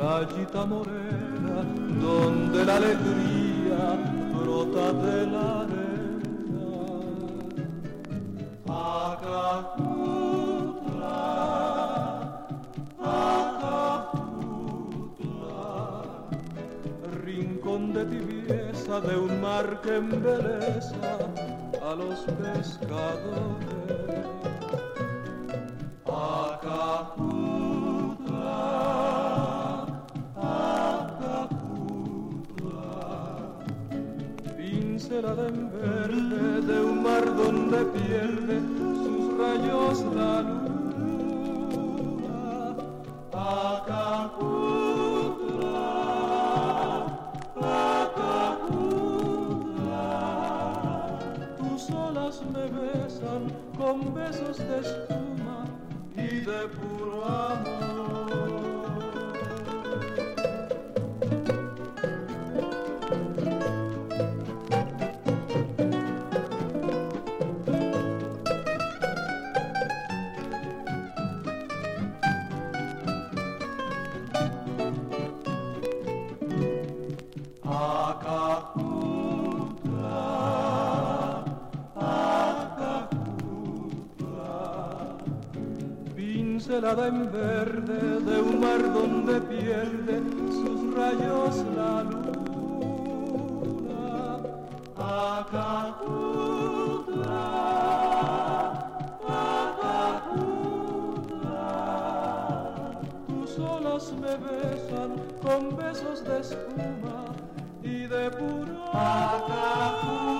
playita morena, donde la alegría brota de la arena. Acaputla, rincón de tibieza de un mar que embeleza a los pescadores. Pincelada en verde de un mar donde pierde sus rayos la luna. Acaputla, Acaputla, tus olas me besan con besos de espuma y de puro amor. Acapulco, Acapulco, pincelada en verde de un mar donde pierde sus rayos la luna. Acapulco, Acapulco, tus olas me besan con besos de espuma y de puro Acapulco.